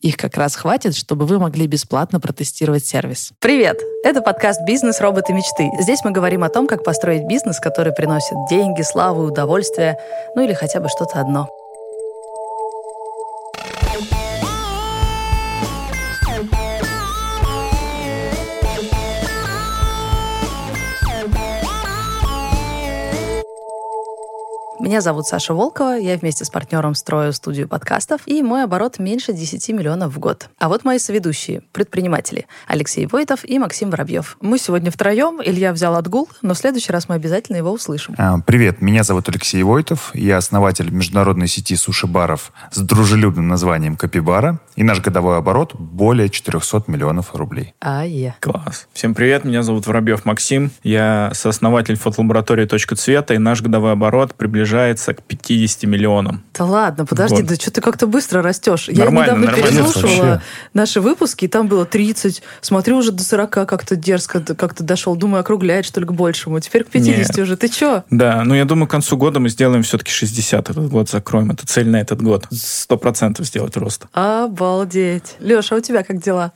Их как раз хватит, чтобы вы могли бесплатно протестировать сервис. Привет! Это подкаст «Бизнес. Роботы. Мечты». Здесь мы говорим о том, как построить бизнес, который приносит деньги, славу, удовольствие, ну или хотя бы что-то одно. Меня зовут Саша Волкова, я вместе с партнером строю студию подкастов, и мой оборот меньше 10 миллионов в год. А вот мои соведущие, предприниматели, Алексей Войтов и Максим Воробьев. Мы сегодня втроем, Илья взял отгул, но в следующий раз мы обязательно его услышим. А, привет, меня зовут Алексей Войтов, я основатель международной сети суши-баров с дружелюбным названием Капибара, и наш годовой оборот более 400 миллионов рублей. А я. Класс. Всем привет, меня зовут Воробьев Максим, я сооснователь фотолаборатории «Точка цвета», и наш годовой оборот приближается приближается к 50 миллионам. Да ладно, подожди, да что ты как-то быстро растешь. Нормально, Я недавно нормально. переслушивала Вообще. наши выпуски, и там было 30. Смотрю, уже до 40 как-то дерзко как-то дошел. Думаю, округляет, что ли, к большему. Теперь к 50 Нет. уже. Ты чё? Да, ну я думаю, к концу года мы сделаем все-таки 60 этот год, закроем. Это цель на этот год. Сто процентов сделать рост. Обалдеть. Леша, а у тебя как дела?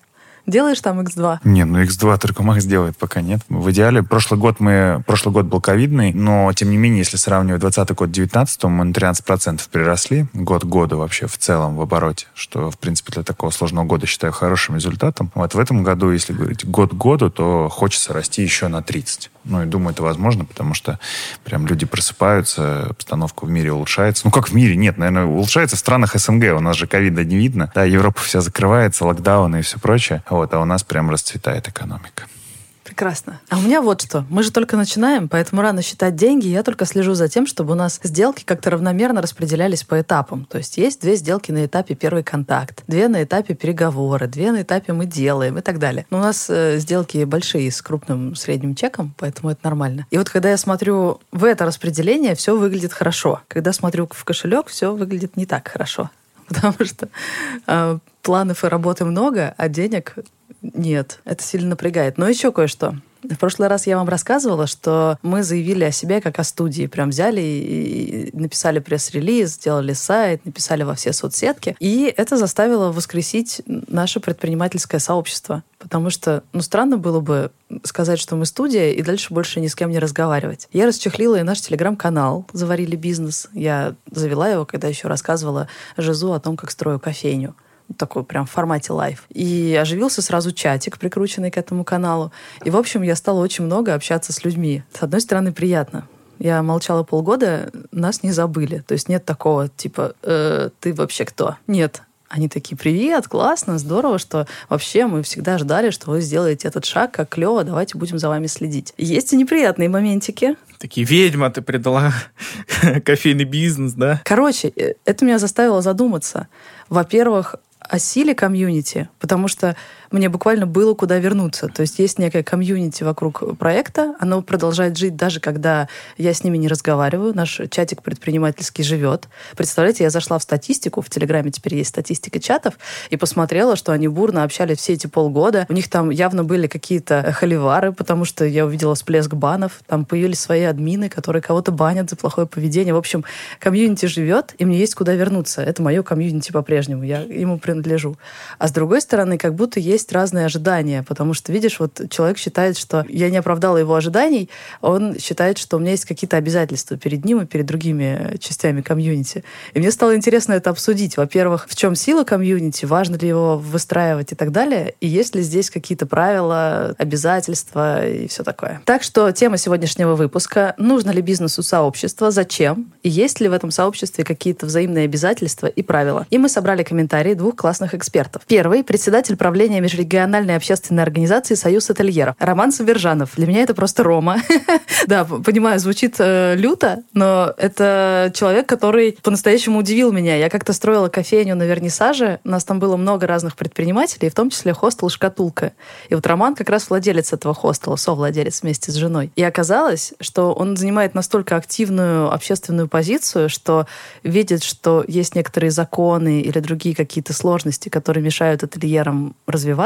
Делаешь там X2? Не, ну X2 только Макс делает, пока нет. В идеале, прошлый год мы, прошлый год был ковидный, но, тем не менее, если сравнивать 20 год 19 мы на 13% приросли год году вообще в целом в обороте, что, в принципе, для такого сложного года считаю хорошим результатом. Вот в этом году, если говорить год году, то хочется расти еще на 30. Ну, и думаю, это возможно, потому что прям люди просыпаются, обстановка в мире улучшается. Ну, как в мире? Нет, наверное, улучшается в странах СНГ. У нас же ковида не видно. Да, Европа вся закрывается, локдауны и все прочее. Вот, а у нас прям расцветает экономика. Прекрасно. А у меня вот что. Мы же только начинаем, поэтому рано считать деньги. Я только слежу за тем, чтобы у нас сделки как-то равномерно распределялись по этапам. То есть есть две сделки на этапе первый контакт, две на этапе переговоры, две на этапе мы делаем и так далее. Но у нас э, сделки большие с крупным средним чеком, поэтому это нормально. И вот когда я смотрю в это распределение, все выглядит хорошо. Когда смотрю в кошелек, все выглядит не так хорошо. Потому что э, планов и работы много, а денег нет. Это сильно напрягает. Но еще кое-что. В прошлый раз я вам рассказывала, что мы заявили о себе как о студии. Прям взяли и написали пресс-релиз, сделали сайт, написали во все соцсетки. И это заставило воскресить наше предпринимательское сообщество. Потому что, ну, странно было бы сказать, что мы студия, и дальше больше ни с кем не разговаривать. Я расчехлила и наш телеграм-канал «Заварили бизнес». Я завела его, когда еще рассказывала Жизу о том, как строю кофейню такой прям в формате live. И оживился сразу чатик, прикрученный к этому каналу. И, в общем, я стала очень много общаться с людьми. С одной стороны, приятно. Я молчала полгода, нас не забыли. То есть нет такого, типа, «Э, ты вообще кто? Нет. Они такие, привет, классно, здорово, что вообще мы всегда ждали, что вы сделаете этот шаг, как клево, давайте будем за вами следить. Есть и неприятные моментики. Такие, ведьма, ты предала кофейный бизнес, да? Короче, э, это меня заставило задуматься. Во-первых, о силе комьюнити, потому что мне буквально было куда вернуться. То есть есть некое комьюнити вокруг проекта, оно продолжает жить даже когда я с ними не разговариваю. Наш чатик предпринимательский живет. Представляете, я зашла в статистику, в Телеграме теперь есть статистика чатов, и посмотрела, что они бурно общались все эти полгода. У них там явно были какие-то холивары, потому что я увидела всплеск банов, там появились свои админы, которые кого-то банят за плохое поведение. В общем, комьюнити живет, и мне есть куда вернуться. Это мое комьюнити по-прежнему. Я ему принадлежу. А с другой стороны, как будто есть разные ожидания, потому что, видишь, вот человек считает, что я не оправдала его ожиданий, он считает, что у меня есть какие-то обязательства перед ним и перед другими частями комьюнити. И мне стало интересно это обсудить. Во-первых, в чем сила комьюнити, важно ли его выстраивать и так далее, и есть ли здесь какие-то правила, обязательства и все такое. Так что тема сегодняшнего выпуска – нужно ли бизнесу сообщество, зачем, и есть ли в этом сообществе какие-то взаимные обязательства и правила. И мы собрали комментарии двух классных экспертов. Первый – председатель правления межрегиональной общественной организации «Союз отельеров» Роман Савержанов. Для меня это просто Рома. Да, понимаю, звучит э, люто, но это человек, который по-настоящему удивил меня. Я как-то строила кофейню на Вернисаже, у нас там было много разных предпринимателей, в том числе хостел «Шкатулка». И вот Роман как раз владелец этого хостела, совладелец вместе с женой. И оказалось, что он занимает настолько активную общественную позицию, что видит, что есть некоторые законы или другие какие-то сложности, которые мешают ательерам развиваться.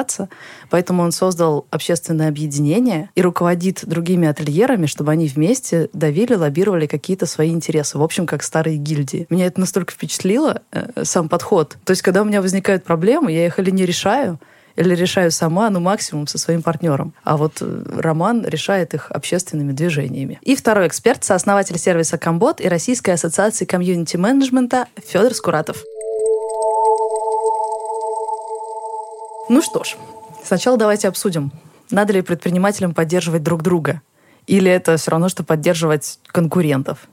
Поэтому он создал общественное объединение и руководит другими ательерами, чтобы они вместе давили, лоббировали какие-то свои интересы. В общем, как старые гильдии. Меня это настолько впечатлило, э, сам подход. То есть, когда у меня возникают проблемы, я их или не решаю, или решаю сама, ну, максимум со своим партнером. А вот э, Роман решает их общественными движениями. И второй эксперт, сооснователь сервиса Комбот и Российской ассоциации комьюнити-менеджмента Федор Скуратов. Ну что ж, сначала давайте обсудим, надо ли предпринимателям поддерживать друг друга. Или это все равно, что поддерживать конкурентов?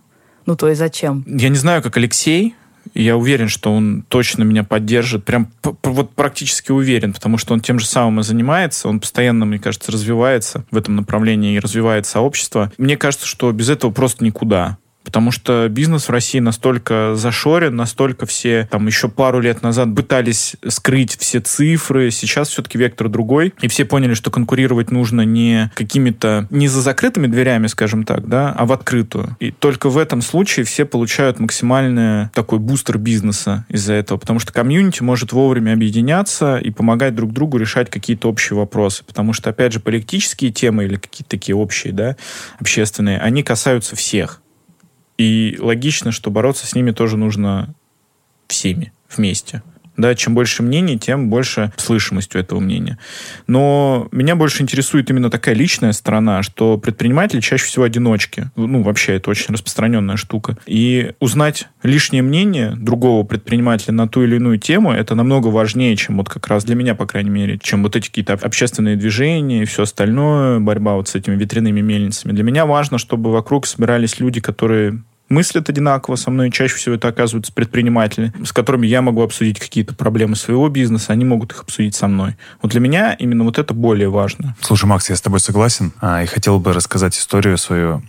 Ну, то есть зачем? Я не знаю, как Алексей, я уверен, что он точно меня поддержит. Прям вот практически уверен, потому что он тем же самым и занимается. Он постоянно, мне кажется, развивается в этом направлении и развивает сообщество. Мне кажется, что без этого просто никуда. Потому что бизнес в России настолько зашорен, настолько все там еще пару лет назад пытались скрыть все цифры. Сейчас все-таки вектор другой. И все поняли, что конкурировать нужно не какими-то, не за закрытыми дверями, скажем так, да, а в открытую. И только в этом случае все получают максимальный такой бустер бизнеса из-за этого. Потому что комьюнити может вовремя объединяться и помогать друг другу решать какие-то общие вопросы. Потому что, опять же, политические темы или какие-то такие общие, да, общественные, они касаются всех. И логично, что бороться с ними тоже нужно всеми вместе. Да, чем больше мнений, тем больше слышимость у этого мнения. Но меня больше интересует именно такая личная сторона, что предприниматели чаще всего одиночки. Ну, вообще, это очень распространенная штука. И узнать лишнее мнение другого предпринимателя на ту или иную тему, это намного важнее, чем вот как раз для меня, по крайней мере, чем вот эти какие-то общественные движения и все остальное, борьба вот с этими ветряными мельницами. Для меня важно, чтобы вокруг собирались люди, которые мыслят одинаково со мной, чаще всего это оказываются предприниматели, с которыми я могу обсудить какие-то проблемы своего бизнеса, они могут их обсудить со мной. Вот для меня именно вот это более важно. Слушай, Макс, я с тобой согласен, а, и хотел бы рассказать историю свою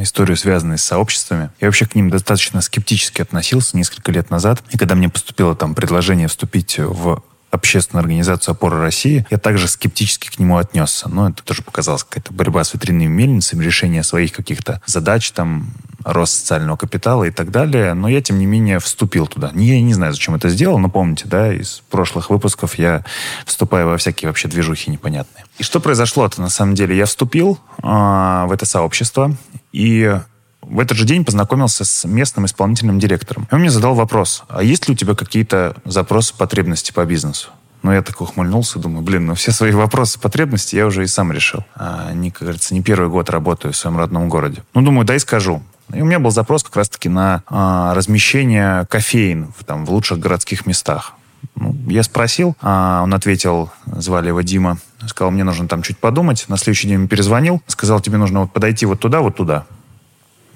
историю, связанную с сообществами. Я вообще к ним достаточно скептически относился несколько лет назад. И когда мне поступило там предложение вступить в общественную организацию «Опора России», я также скептически к нему отнесся. Но это тоже показалось какая-то борьба с ветряными мельницами, решение своих каких-то задач, там, рост социального капитала и так далее. Но я, тем не менее, вступил туда. Я не знаю, зачем это сделал, но помните, да, из прошлых выпусков я вступаю во всякие вообще движухи непонятные. И что произошло-то на самом деле? Я вступил э, в это сообщество, и в этот же день познакомился с местным исполнительным директором. Он мне задал вопрос, а есть ли у тебя какие-то запросы, потребности по бизнесу? Ну, я так ухмыльнулся, думаю, блин, ну все свои вопросы, потребности я уже и сам решил. А, не, как говорится, не первый год работаю в своем родном городе. Ну, думаю, дай скажу. И у меня был запрос как раз-таки на а, размещение кофеин в, там, в лучших городских местах. Ну, я спросил, а он ответил, звали его Дима, сказал, мне нужно там чуть подумать. На следующий день перезвонил, сказал, тебе нужно вот подойти вот туда, вот туда.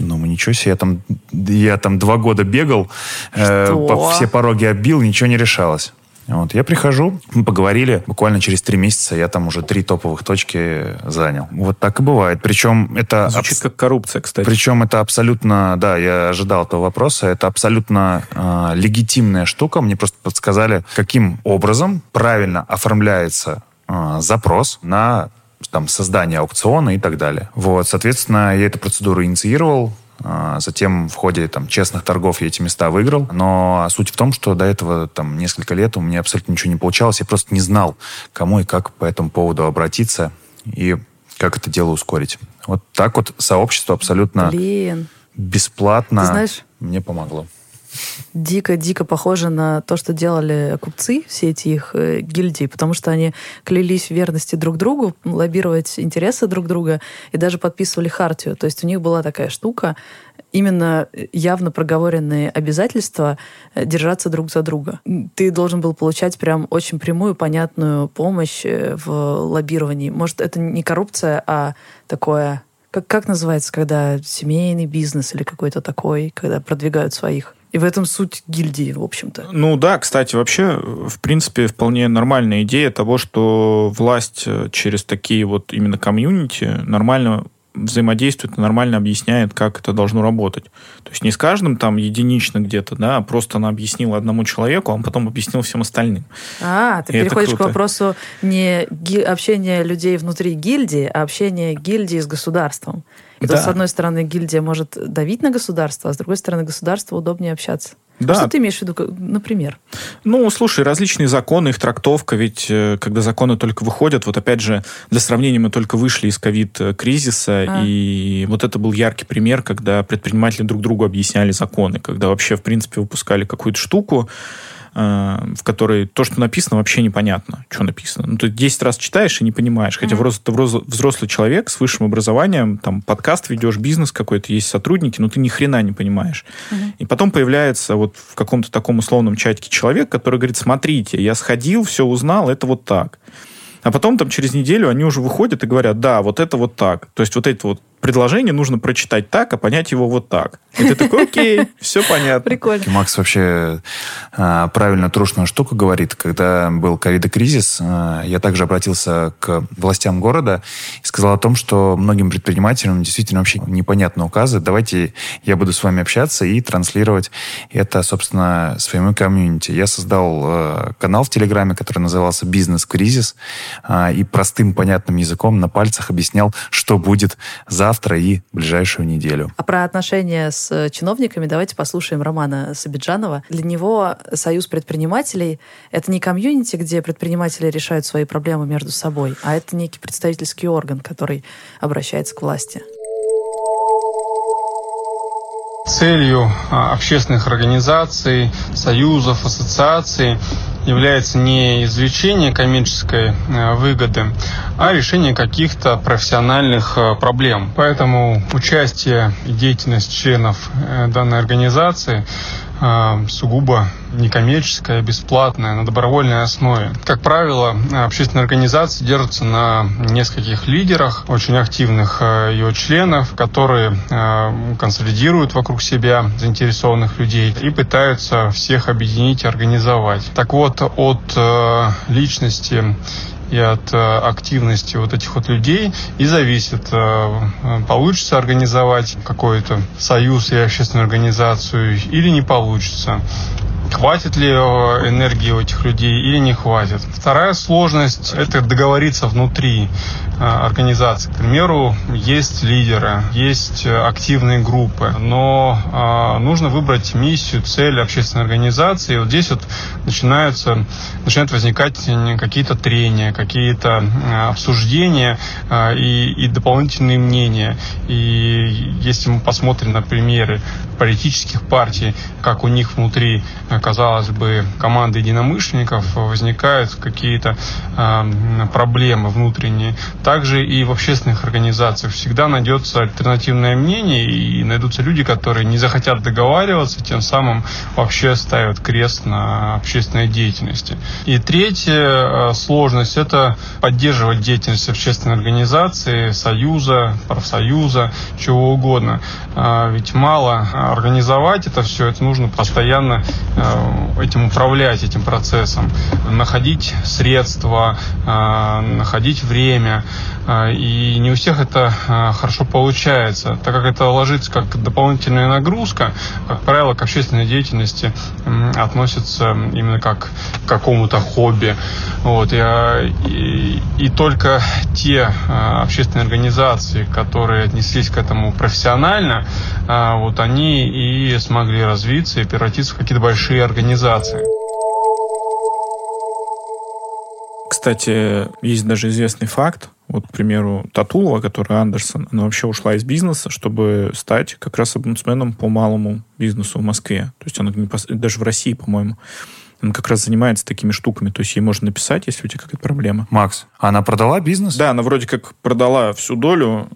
Ну, ничего себе, я там, я там два года бегал, э, по, все пороги оббил, ничего не решалось. Вот, я прихожу, мы поговорили, буквально через три месяца я там уже три топовых точки занял. Вот так и бывает. Причем это... Звучит абс... как коррупция, кстати. Причем это абсолютно, да, я ожидал этого вопроса, это абсолютно э, легитимная штука. Мне просто подсказали, каким образом правильно оформляется э, запрос на там, создание аукциона и так далее. Вот, соответственно, я эту процедуру инициировал, а, Затем в ходе там, честных торгов я эти места выиграл. Но суть в том, что до этого там, несколько лет у меня абсолютно ничего не получалось. Я просто не знал, кому и как по этому поводу обратиться и как это дело ускорить. Вот так вот сообщество абсолютно Блин. бесплатно Ты знаешь, мне помогло. Дико-дико похоже на то, что делали купцы, все эти их э, гильдии, потому что они клялись в верности друг другу, лоббировать интересы друг друга и даже подписывали хартию. То есть у них была такая штука, именно явно проговоренные обязательства э, держаться друг за друга. Ты должен был получать прям очень прямую, понятную помощь э, в лоббировании. Может, это не коррупция, а такое... Как, как называется, когда семейный бизнес или какой-то такой, когда продвигают своих? И в этом суть гильдии, в общем-то. Ну да, кстати, вообще, в принципе, вполне нормальная идея того, что власть э, через такие вот именно комьюнити нормально взаимодействует и нормально объясняет, как это должно работать. То есть не с каждым там единично где-то, да, а просто она объяснила одному человеку, а он потом объяснил всем остальным. А, ты и переходишь к вопросу не общения людей внутри гильдии, а общения гильдии с государством. И да. то, с одной стороны, гильдия может давить на государство, а с другой стороны, государству удобнее общаться. Да. Что ты имеешь в виду, например? Ну, слушай, различные законы, их трактовка, ведь э, когда законы только выходят, вот опять же, для сравнения мы только вышли из ковид-кризиса, а. и вот это был яркий пример, когда предприниматели друг другу объясняли законы, когда вообще, в принципе, выпускали какую-то штуку, в которой то, что написано, вообще непонятно, что написано. Ну, ты 10 раз читаешь и не понимаешь. Хотя mm-hmm. ты взрослый человек с высшим образованием, там, подкаст ведешь, бизнес какой-то, есть сотрудники, но ты ни хрена не понимаешь. Mm-hmm. И потом появляется вот в каком-то таком условном чатике человек, который говорит, смотрите, я сходил, все узнал, это вот так. А потом там через неделю они уже выходят и говорят, да, вот это вот так. То есть вот эти вот предложение нужно прочитать так, а понять его вот так. И ты такой, окей, все понятно. Прикольно. Макс вообще а, правильно трушную штуку говорит. Когда был ковид-кризис, а, я также обратился к властям города и сказал о том, что многим предпринимателям действительно вообще непонятны указы. Давайте я буду с вами общаться и транслировать это, собственно, своему комьюнити. Я создал а, канал в Телеграме, который назывался «Бизнес-кризис», и простым, понятным языком на пальцах объяснял, что будет за завтра и ближайшую неделю. А про отношения с э, чиновниками давайте послушаем Романа Сабиджанова. Для него союз предпринимателей — это не комьюнити, где предприниматели решают свои проблемы между собой, а это некий представительский орган, который обращается к власти. Целью а, общественных организаций, союзов, ассоциаций является не извлечение коммерческой э, выгоды, а решение каких-то профессиональных э, проблем. Поэтому участие и деятельность членов э, данной организации сугубо некоммерческая, бесплатная, на добровольной основе. Как правило, общественные организации держатся на нескольких лидерах, очень активных ее членов, которые консолидируют вокруг себя заинтересованных людей и пытаются всех объединить и организовать. Так вот, от, от э, личности и от э, активности вот этих вот людей и зависит, э, получится организовать какой-то союз и общественную организацию или не получится. Хватит ли энергии у этих людей или не хватит. Вторая сложность – это договориться внутри э, организации. К примеру, есть лидеры, есть э, активные группы, но э, нужно выбрать миссию, цель общественной организации. И вот здесь вот начинаются, начинают возникать какие-то трения, какие-то обсуждения и, и дополнительные мнения. И если мы посмотрим на примеры политических партий, как у них внутри казалось бы, команды единомышленников возникают какие-то э, проблемы внутренние. Также и в общественных организациях всегда найдется альтернативное мнение и найдутся люди, которые не захотят договариваться, тем самым вообще ставят крест на общественной деятельности. И третья э, сложность – это поддерживать деятельность общественной организации, союза, профсоюза, чего угодно. Э, ведь мало организовать это все, это нужно постоянно этим управлять, этим процессом, находить средства, э, находить время. Э, и не у всех это хорошо получается, так как это ложится как дополнительная нагрузка, как правило, к общественной деятельности относится именно как к какому-то хобби. Вот. И, и, и только те общественные организации, которые отнеслись к этому профессионально, вот они и смогли развиться и превратиться в какие-то большие организации. Кстати, есть даже известный факт, вот, к примеру, Татулова, которая Андерсон, она вообще ушла из бизнеса, чтобы стать как раз омбудсменом по малому бизнесу в Москве. То есть она даже в России, по-моему. Она как раз занимается такими штуками. То есть ей можно написать, если у тебя какая-то проблема. Макс, она продала бизнес? Да, она вроде как продала всю долю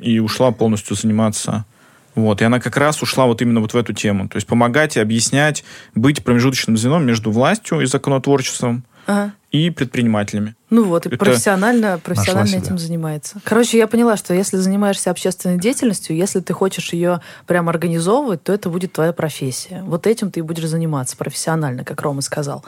и ушла полностью заниматься вот, и она как раз ушла вот именно вот в эту тему. То есть помогать и объяснять, быть промежуточным звеном между властью и законотворчеством ага. и предпринимателями. Ну вот, и Это профессионально, профессионально этим занимается. Короче, я поняла, что если занимаешься общественной деятельностью, если ты хочешь ее прям организовывать, то это будет твоя профессия. Вот этим ты будешь заниматься профессионально, как Рома сказал.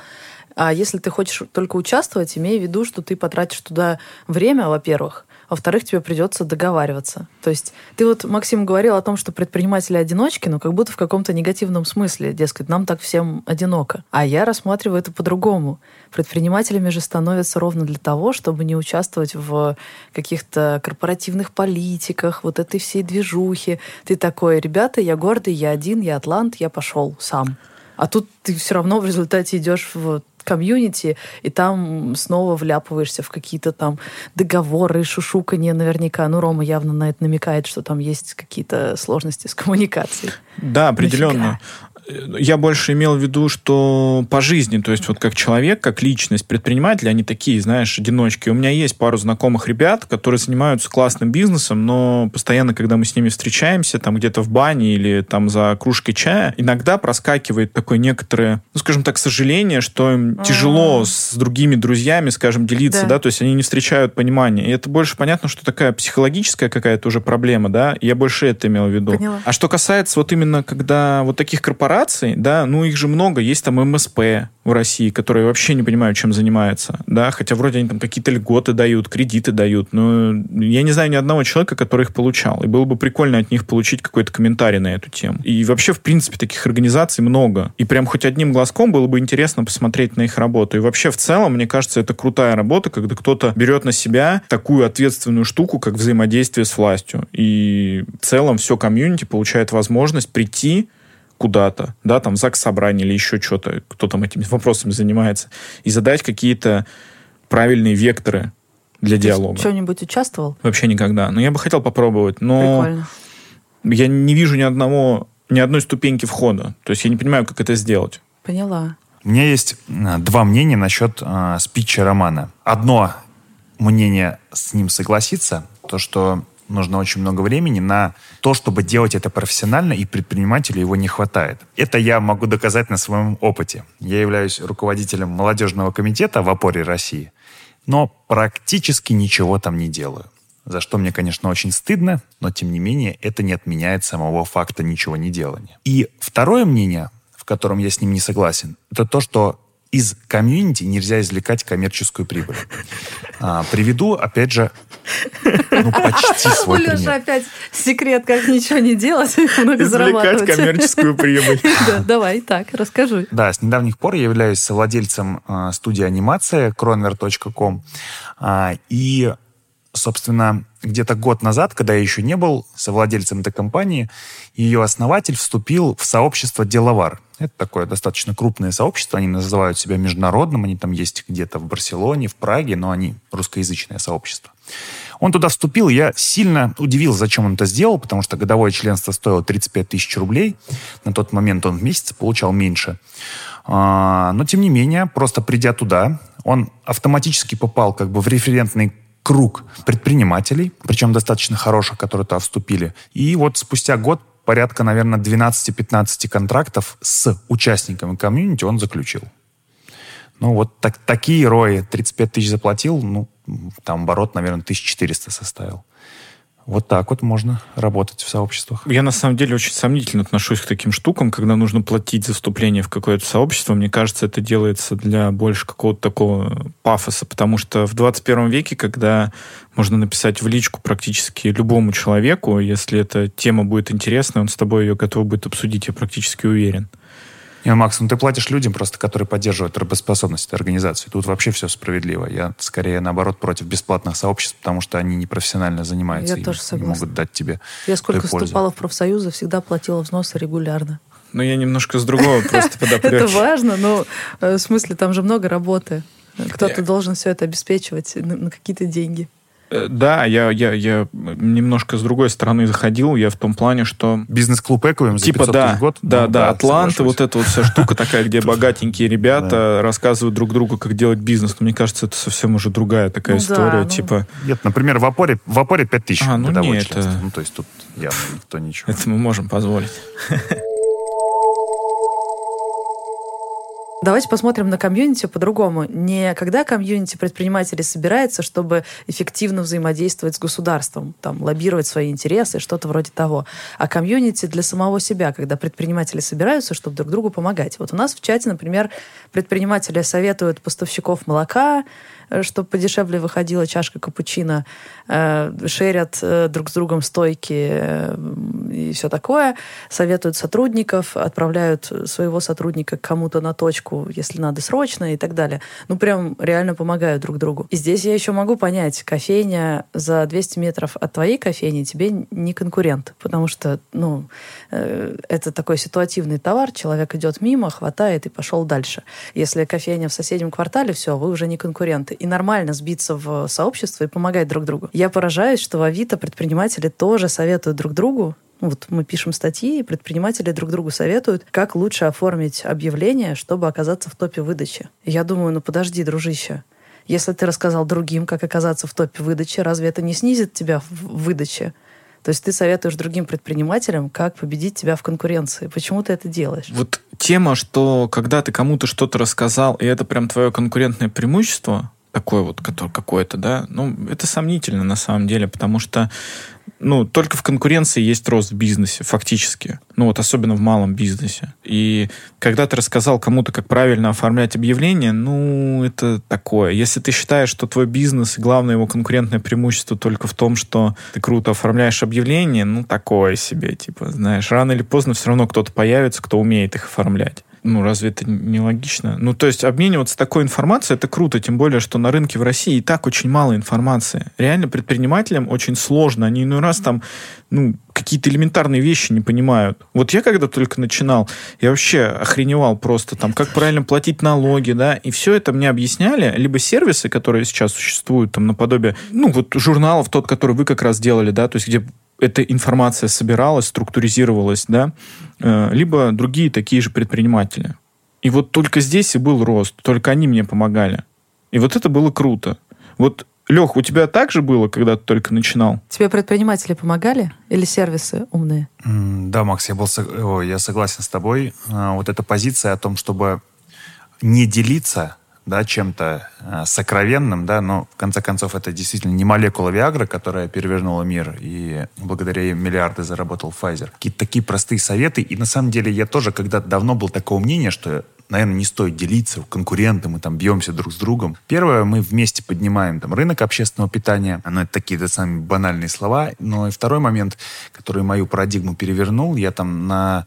А если ты хочешь только участвовать, имей в виду, что ты потратишь туда время, во-первых, во-вторых, тебе придется договариваться. То есть ты вот, Максим, говорил о том, что предприниматели одиночки, но как будто в каком-то негативном смысле, дескать, нам так всем одиноко. А я рассматриваю это по-другому. Предпринимателями же становятся ровно для того, чтобы не участвовать в каких-то корпоративных политиках, вот этой всей движухе. Ты такой, ребята, я гордый, я один, я атлант, я пошел сам. А тут ты все равно в результате идешь в комьюнити, и там снова вляпываешься в какие-то там договоры, шушуканье наверняка. Ну, Рома явно на это намекает, что там есть какие-то сложности с коммуникацией. Да, определенно. Я больше имел в виду, что по жизни, то есть вот как человек, как личность, предприниматель, они такие, знаешь, одиночки. У меня есть пару знакомых ребят, которые занимаются классным бизнесом, но постоянно, когда мы с ними встречаемся, там где-то в бане или там за кружкой чая, иногда проскакивает такое некоторое, ну, скажем так, сожаление, что им А-а-а. тяжело с другими друзьями, скажем, делиться, да. да, то есть они не встречают понимания. И это больше понятно, что такая психологическая какая-то уже проблема, да, я больше это имел в виду. Поняла. А что касается вот именно, когда вот таких корпораций корпораций, да, ну их же много, есть там МСП в России, которые вообще не понимают, чем занимаются, да, хотя вроде они там какие-то льготы дают, кредиты дают, но я не знаю ни одного человека, который их получал, и было бы прикольно от них получить какой-то комментарий на эту тему. И вообще, в принципе, таких организаций много, и прям хоть одним глазком было бы интересно посмотреть на их работу. И вообще, в целом, мне кажется, это крутая работа, когда кто-то берет на себя такую ответственную штуку, как взаимодействие с властью. И в целом все комьюнити получает возможность прийти куда-то, да, там, ЗАГС собрание или еще что-то, кто там этими вопросами занимается, и задать какие-то правильные векторы для Ты диалога. что-нибудь участвовал? Вообще никогда. Но я бы хотел попробовать, но Прикольно. я не вижу ни одного, ни одной ступеньки входа. То есть я не понимаю, как это сделать. Поняла. У меня есть а, два мнения насчет э, спича Романа. Одно мнение с ним согласиться, то, что нужно очень много времени на то, чтобы делать это профессионально, и предпринимателю его не хватает. Это я могу доказать на своем опыте. Я являюсь руководителем молодежного комитета в опоре России, но практически ничего там не делаю. За что мне, конечно, очень стыдно, но тем не менее это не отменяет самого факта ничего не делания. И второе мнение, в котором я с ним не согласен, это то, что из комьюнити нельзя извлекать коммерческую прибыль. А, приведу, опять же, ну, почти свой У пример. опять секрет, как ничего не делать, много Извлекать коммерческую прибыль. Да, давай, так, расскажи. Да, с недавних пор я являюсь совладельцем а, студии анимации kronver.com. А, и собственно, где-то год назад, когда я еще не был совладельцем этой компании, ее основатель вступил в сообщество «Деловар». Это такое достаточно крупное сообщество, они называют себя международным, они там есть где-то в Барселоне, в Праге, но они русскоязычное сообщество. Он туда вступил, я сильно удивился, зачем он это сделал, потому что годовое членство стоило 35 тысяч рублей. На тот момент он в месяц получал меньше. А, но, тем не менее, просто придя туда, он автоматически попал как бы в референтный круг предпринимателей, причем достаточно хороших, которые туда вступили. И вот спустя год порядка, наверное, 12-15 контрактов с участниками комьюнити он заключил. Ну, вот так, такие рои. 35 тысяч заплатил, ну, там оборот, наверное, 1400 составил. Вот так вот можно работать в сообществах. Я на самом деле очень сомнительно отношусь к таким штукам, когда нужно платить за вступление в какое-то сообщество. Мне кажется, это делается для больше какого-то такого пафоса, потому что в 21 веке, когда можно написать в личку практически любому человеку, если эта тема будет интересна, он с тобой ее готов будет обсудить, я практически уверен. Не, Макс, ну ты платишь людям просто, которые поддерживают работоспособность этой организации. Тут вообще все справедливо. Я скорее, наоборот, против бесплатных сообществ, потому что они непрофессионально занимаются. Я и тоже согласна. Не могут дать тебе Я сколько вступала в профсоюзы, всегда платила взносы регулярно. Но я немножко с другого просто подоплеки. Это важно, но э, в смысле там же много работы. Кто-то должен все это обеспечивать на какие-то деньги. Э, да, я, я, я немножко с другой стороны заходил, я в том плане, что... Бизнес-клуб Эквием за типа, 500 да, тысяч в год? Да, Ну, да, Атланта, соглашусь. вот эта вот вся штука такая, где богатенькие ребята рассказывают друг другу, как делать бизнес. Но мне кажется, это совсем уже другая такая Ну да, история. ну. Типа, Нет, например, в Апоре, в Апоре 5 тысяч А, ну членство. это- Ну, то есть тут явно никто ничего. это мы можем позволить. Давайте посмотрим на комьюнити по-другому. Не когда комьюнити предпринимателей собирается, чтобы эффективно взаимодействовать с государством, там, лоббировать свои интересы, что-то вроде того, а комьюнити для самого себя, когда предприниматели собираются, чтобы друг другу помогать. Вот у нас в чате, например, предприниматели советуют поставщиков молока, чтобы подешевле выходила чашка капучино, э, шерят э, друг с другом стойки э, и все такое, советуют сотрудников, отправляют своего сотрудника к кому-то на точку, если надо срочно и так далее. Ну, прям реально помогают друг другу. И здесь я еще могу понять, кофейня за 200 метров от твоей кофейни тебе не конкурент, потому что, ну, э, это такой ситуативный товар, человек идет мимо, хватает и пошел дальше. Если кофейня в соседнем квартале, все, вы уже не конкуренты. И нормально сбиться в сообщество и помогать друг другу. Я поражаюсь, что в Авито предприниматели тоже советуют друг другу ну, вот мы пишем статьи, и предприниматели друг другу советуют, как лучше оформить объявление, чтобы оказаться в топе выдачи. Я думаю, ну подожди, дружище, если ты рассказал другим, как оказаться в топе выдачи, разве это не снизит тебя в выдаче? То есть ты советуешь другим предпринимателям, как победить тебя в конкуренции. Почему ты это делаешь? Вот тема, что когда ты кому-то что-то рассказал, и это прям твое конкурентное преимущество, такое вот которое, какое-то, да, ну, это сомнительно на самом деле, потому что ну, только в конкуренции есть рост в бизнесе, фактически. Ну, вот особенно в малом бизнесе. И когда ты рассказал кому-то, как правильно оформлять объявление, ну, это такое. Если ты считаешь, что твой бизнес и главное его конкурентное преимущество только в том, что ты круто оформляешь объявление, ну, такое себе, типа, знаешь, рано или поздно все равно кто-то появится, кто умеет их оформлять. Ну, разве это не логично? Ну, то есть обмениваться такой информацией, это круто, тем более, что на рынке в России и так очень мало информации. Реально предпринимателям очень сложно. Они иной раз там, ну, какие-то элементарные вещи не понимают. Вот я когда только начинал, я вообще охреневал просто там, как правильно платить налоги, да, и все это мне объясняли, либо сервисы, которые сейчас существуют, там, наподобие, ну, вот журналов тот, который вы как раз делали, да, то есть где эта информация собиралась, структуризировалась, да, э, либо другие такие же предприниматели. И вот только здесь и был рост, только они мне помогали. И вот это было круто. Вот, Лех, у тебя так же было, когда ты только начинал? Тебе предприниматели помогали или сервисы умные? Да, Макс, я, был, я согласен с тобой. А, Вот эта позиция о том, чтобы не делиться да, чем-то э, сокровенным, да, но в конце концов это действительно не молекула Виагры, которая перевернула мир, и благодаря ей миллиарды заработал Pfizer. Какие-то такие простые советы, и на самом деле я тоже когда-то давно был такого мнения, что наверное, не стоит делиться, конкуренты, мы там бьемся друг с другом. Первое, мы вместе поднимаем там рынок общественного питания. Ну, это такие да, самые банальные слова. Но и второй момент, который мою парадигму перевернул, я там на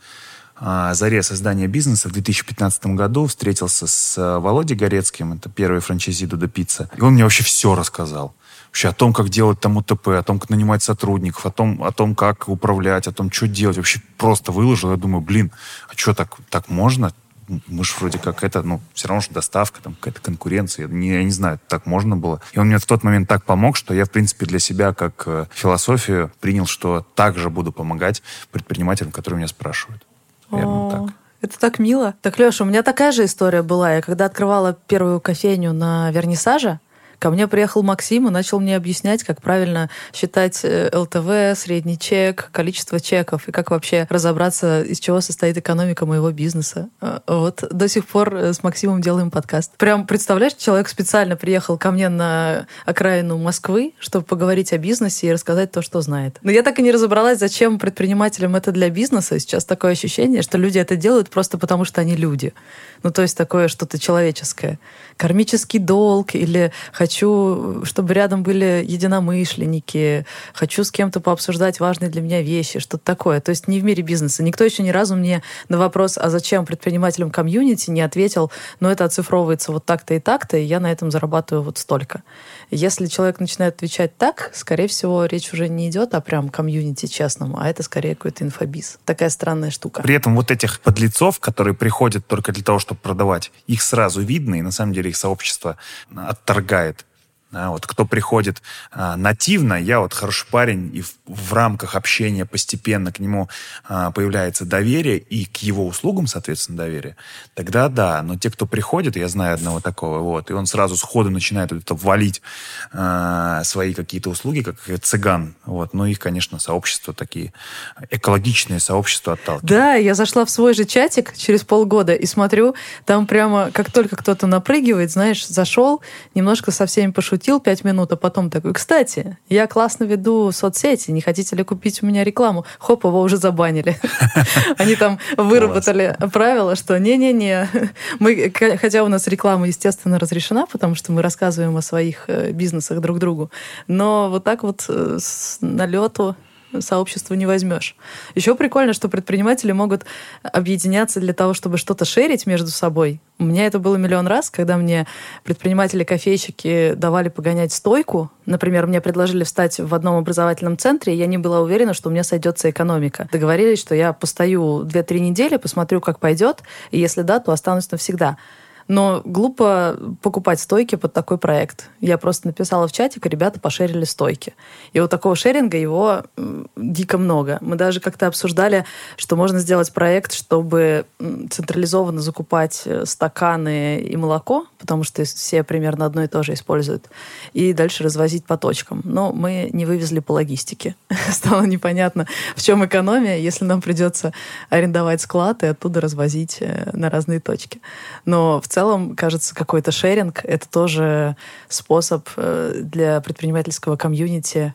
заре создания бизнеса в 2015 году встретился с а, Володей Горецким, это первый франчайзи Дуда Пицца, и он мне вообще все рассказал. Вообще о том, как делать там УТП, о том, как нанимать сотрудников, о том, о том, как управлять, о том, что делать. Вообще просто выложил. Я думаю, блин, а что так, так можно? Мы же вроде как это, ну, все равно, что доставка, там какая-то конкуренция. Я не, я не знаю, так можно было. И он мне в тот момент так помог, что я, в принципе, для себя как э, философию принял, что также буду помогать предпринимателям, которые меня спрашивают. Так. Это так мило. Так, Леша, у меня такая же история была. Я когда открывала первую кофейню на вернисаже, ко мне приехал Максим и начал мне объяснять, как правильно считать э, ЛТВ, средний чек, количество чеков и как вообще разобраться, из чего состоит экономика моего бизнеса. Э, Вот до сих пор э, с Максимом делаем подкаст. Прям представляешь, человек специально приехал ко мне на окраину Москвы, чтобы поговорить о бизнесе и рассказать то, что знает. Но я так и не разобралась, зачем предпринимателям это для бизнеса. Сейчас такое ощущение, что люди это делают просто потому, что они люди. Ну, то есть такое что-то человеческое. Кармический долг или хочу чтобы рядом были единомышленники, хочу с кем-то пообсуждать важные для меня вещи, что-то такое. То есть не в мире бизнеса. Никто еще ни разу мне на вопрос, а зачем предпринимателям комьюнити, не ответил, но это оцифровывается вот так-то и так-то, и я на этом зарабатываю вот столько. Если человек начинает отвечать так, скорее всего, речь уже не идет о прям комьюнити частному, а это скорее какой-то инфобиз. Такая странная штука. При этом вот этих подлецов, которые приходят только для того, чтобы продавать, их сразу видно, и на самом деле их сообщество отторгает. Да, вот кто приходит а, нативно, я вот хороший парень, и в, в рамках общения постепенно к нему а, появляется доверие, и к его услугам, соответственно, доверие, тогда да. Но те, кто приходит, я знаю одного такого, вот, и он сразу сходу начинает вот это валить а, свои какие-то услуги, как цыган, вот, но их, конечно, сообщества такие, экологичные сообщества отталкивают. Да, я зашла в свой же чатик через полгода и смотрю, там прямо, как только кто-то напрыгивает, знаешь, зашел, немножко со всеми пошутил, пошутил пять минут, а потом такой, кстати, я классно веду соцсети, не хотите ли купить у меня рекламу? Хоп, его уже забанили. Они там выработали правило, что не-не-не, мы, хотя у нас реклама, естественно, разрешена, потому что мы рассказываем о своих э, бизнесах друг другу, но вот так вот э, с налету сообщество не возьмешь. Еще прикольно, что предприниматели могут объединяться для того, чтобы что-то шерить между собой. У меня это было миллион раз, когда мне предприниматели-кофейщики давали погонять стойку. Например, мне предложили встать в одном образовательном центре, и я не была уверена, что у меня сойдется экономика. Договорились, что я постою 2-3 недели, посмотрю, как пойдет, и если да, то останусь навсегда. Но глупо покупать стойки под такой проект. Я просто написала в чатик, и ребята пошерили стойки. И вот такого шеринга его дико много. Мы даже как-то обсуждали, что можно сделать проект, чтобы централизованно закупать э, стаканы и молоко, потому что все примерно одно и то же используют, и дальше развозить по точкам. Но мы не вывезли по логистике. Стало непонятно, в чем экономия, если нам придется арендовать склад и оттуда развозить э, на разные точки. Но в целом, кажется, какой-то шеринг — это тоже способ э, для предпринимательского комьюнити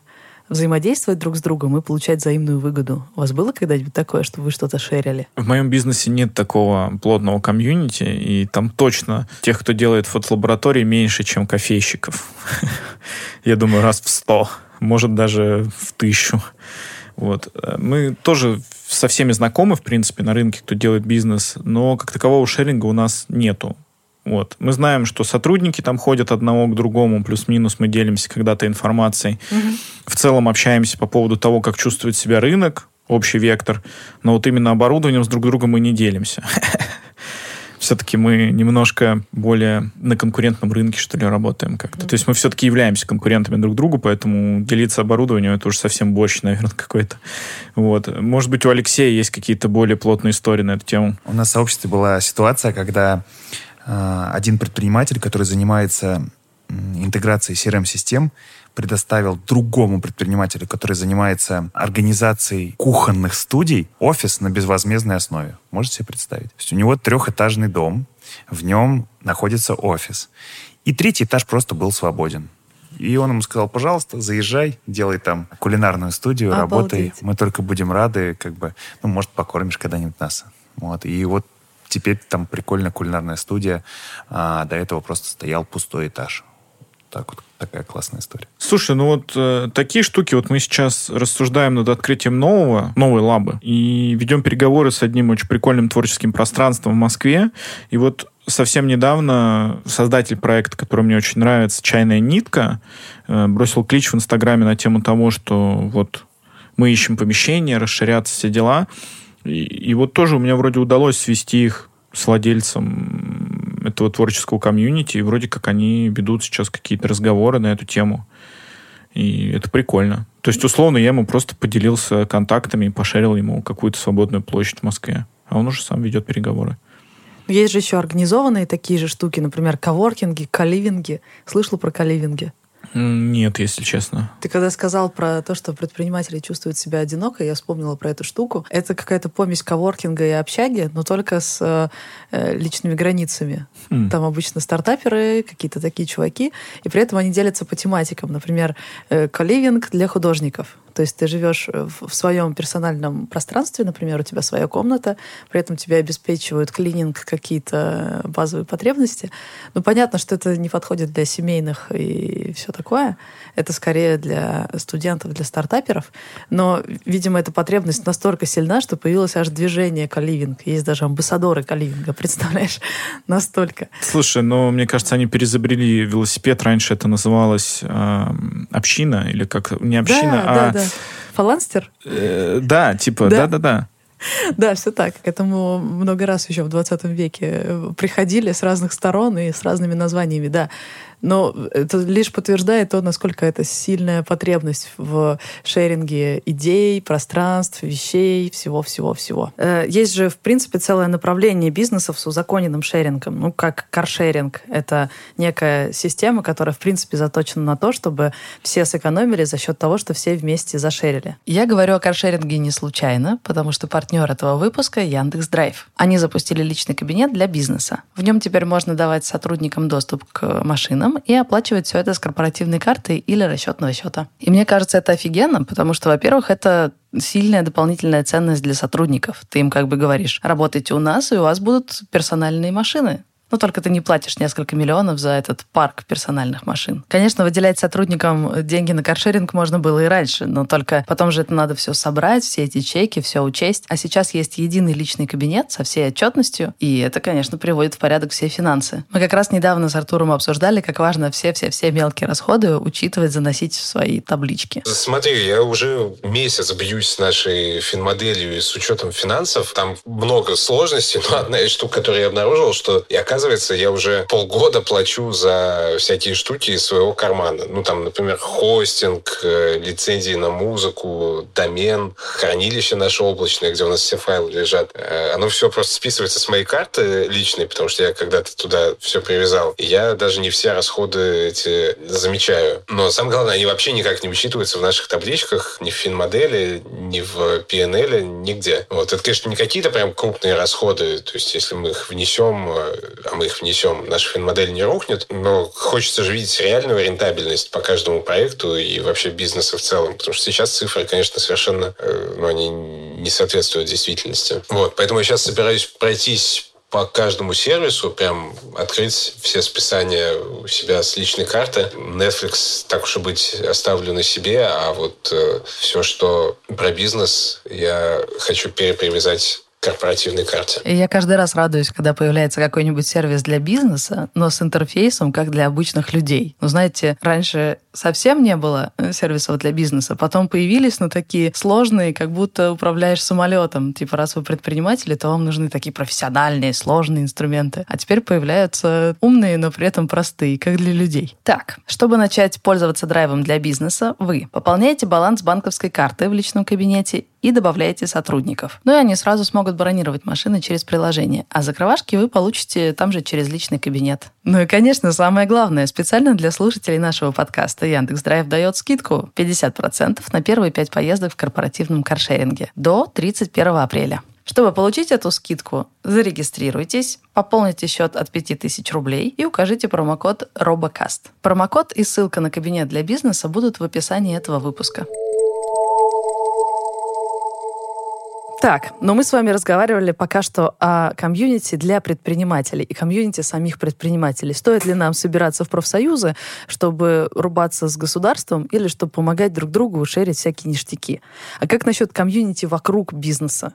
взаимодействовать друг с другом и получать взаимную выгоду. У вас было когда-нибудь такое, что вы что-то шерили? В моем бизнесе нет такого плотного комьюнити, и там точно тех, кто делает фотолаборатории, меньше, чем кофейщиков. Я думаю, раз в сто, может, даже в тысячу. Вот. Мы тоже со всеми знакомы, в принципе, на рынке, кто делает бизнес, но как такового шеринга у нас нету. Вот. Мы знаем, что сотрудники там ходят одного к другому, плюс-минус мы делимся когда-то информацией. Угу. В целом общаемся по поводу того, как чувствует себя рынок, общий вектор, но вот именно оборудованием с друг другом мы не делимся. Все-таки мы немножко более на конкурентном рынке, что ли, работаем как-то. То есть мы все-таки являемся конкурентами друг другу, поэтому делиться оборудованием это уже совсем борщ, наверное, какой-то. Вот. Может быть, у Алексея есть какие-то более плотные истории на эту тему. У нас в сообществе была ситуация, когда один предприниматель, который занимается интеграцией CRM-систем, предоставил другому предпринимателю, который занимается организацией кухонных студий, офис на безвозмездной основе. Можете себе представить? То есть у него трехэтажный дом, в нем находится офис. И третий этаж просто был свободен. И он ему сказал, пожалуйста, заезжай, делай там кулинарную студию, Обалдеть. работай. Мы только будем рады, как бы, ну, может, покормишь когда-нибудь нас. Вот. И вот Теперь там прикольная кулинарная студия. А, до этого просто стоял пустой этаж. Так вот, такая классная история. Слушай, ну вот э, такие штуки, вот мы сейчас рассуждаем над открытием нового, новой лабы, и ведем переговоры с одним очень прикольным творческим пространством в Москве. И вот совсем недавно создатель проекта, который мне очень нравится, «Чайная нитка», э, бросил клич в Инстаграме на тему того, что вот мы ищем помещение, расширяться, все дела. И, и вот тоже у меня вроде удалось свести их с владельцем этого творческого комьюнити, и вроде как они ведут сейчас какие-то разговоры на эту тему. И это прикольно. То есть, условно, я ему просто поделился контактами и пошарил ему какую-то свободную площадь в Москве. А он уже сам ведет переговоры. Есть же еще организованные такие же штуки, например, коворкинги, каливинги. Слышала про каливинги? Нет, если честно. Ты когда сказал про то, что предприниматели чувствуют себя одиноко, я вспомнила про эту штуку. Это какая-то помесь коворкинга и общаги, но только с э, личными границами. Mm. Там обычно стартаперы, какие-то такие чуваки, и при этом они делятся по тематикам. Например, э, каливинг для художников. То есть ты живешь в, в своем персональном пространстве, например, у тебя своя комната, при этом тебя обеспечивают клининг, какие-то базовые потребности. Ну, понятно, что это не подходит для семейных и все такое. Это скорее для студентов, для стартаперов. Но, видимо, эта потребность настолько сильна, что появилось аж движение каливинг. Есть даже амбассадоры каливинга, представляешь? Настолько. Слушай, ну, мне кажется, они перезабрели велосипед. Раньше это называлось э, община, или как не община, да, а... Да, да. Фаланстер? Э, да, типа, да-да-да. Да, все так. К этому много раз еще в 20 веке приходили с разных сторон и с разными названиями, да. Но это лишь подтверждает то, насколько это сильная потребность в шеринге идей, пространств, вещей, всего-всего-всего. Э, есть же, в принципе, целое направление бизнесов с узаконенным шерингом, ну, как каршеринг. Это некая система, которая, в принципе, заточена на то, чтобы все сэкономили за счет того, что все вместе зашерили. Я говорю о каршеринге не случайно, потому что партнер этого выпуска — Яндекс Драйв. Они запустили личный кабинет для бизнеса. В нем теперь можно давать сотрудникам доступ к машинам, и оплачивать все это с корпоративной карты или расчетного счета. И мне кажется, это офигенно, потому что, во-первых, это сильная дополнительная ценность для сотрудников. Ты им как бы говоришь, работайте у нас, и у вас будут персональные машины. Но только ты не платишь несколько миллионов за этот парк персональных машин. Конечно, выделять сотрудникам деньги на каршеринг можно было и раньше, но только потом же это надо все собрать, все эти чеки, все учесть. А сейчас есть единый личный кабинет со всей отчетностью, и это, конечно, приводит в порядок все финансы. Мы как раз недавно с Артуром обсуждали, как важно все-все-все мелкие расходы учитывать, заносить в свои таблички. Смотри, я уже месяц бьюсь с нашей финмоделью и с учетом финансов. Там много сложностей, но одна из штук, которую я обнаружил, что я оказывается, я уже полгода плачу за всякие штуки из своего кармана. Ну, там, например, хостинг, э, лицензии на музыку, домен, хранилище наше облачное, где у нас все файлы лежат. Э, оно все просто списывается с моей карты личной, потому что я когда-то туда все привязал. И я даже не все расходы эти замечаю. Но самое главное, они вообще никак не высчитываются в наших табличках, ни в финмодели, ни в PNL, нигде. Вот. Это, конечно, не какие-то прям крупные расходы. То есть, если мы их внесем, э, мы их внесем, наша финмодель не рухнет, но хочется же видеть реальную рентабельность по каждому проекту и вообще бизнеса в целом, потому что сейчас цифры, конечно, совершенно, э, ну, они не соответствуют действительности. Вот, поэтому я сейчас собираюсь пройтись по каждому сервису, прям открыть все списания у себя с личной карты. Netflix, так уж и быть, оставлю на себе, а вот э, все, что про бизнес, я хочу перепривязать корпоративной карте. Я каждый раз радуюсь, когда появляется какой-нибудь сервис для бизнеса, но с интерфейсом, как для обычных людей. Ну, знаете, раньше совсем не было э, сервисов для бизнеса, потом появились, но такие сложные, как будто управляешь самолетом. Типа, раз вы предприниматели, то вам нужны такие профессиональные, сложные инструменты. А теперь появляются умные, но при этом простые, как для людей. Так, чтобы начать пользоваться драйвом для бизнеса, вы пополняете баланс банковской карты в личном кабинете и добавляете сотрудников. Ну и они сразу смогут бронировать машины через приложение, а закрывашки вы получите там же через личный кабинет. Ну и, конечно, самое главное, специально для слушателей нашего подкаста Яндекс Драйв дает скидку 50% на первые пять поездок в корпоративном каршеринге до 31 апреля. Чтобы получить эту скидку, зарегистрируйтесь, пополните счет от 5000 рублей и укажите промокод ROBOCAST. Промокод и ссылка на кабинет для бизнеса будут в описании этого выпуска. Так, но мы с вами разговаривали пока что о комьюнити для предпринимателей и комьюнити самих предпринимателей. Стоит ли нам собираться в профсоюзы, чтобы рубаться с государством или чтобы помогать друг другу шерить всякие ништяки? А как насчет комьюнити вокруг бизнеса?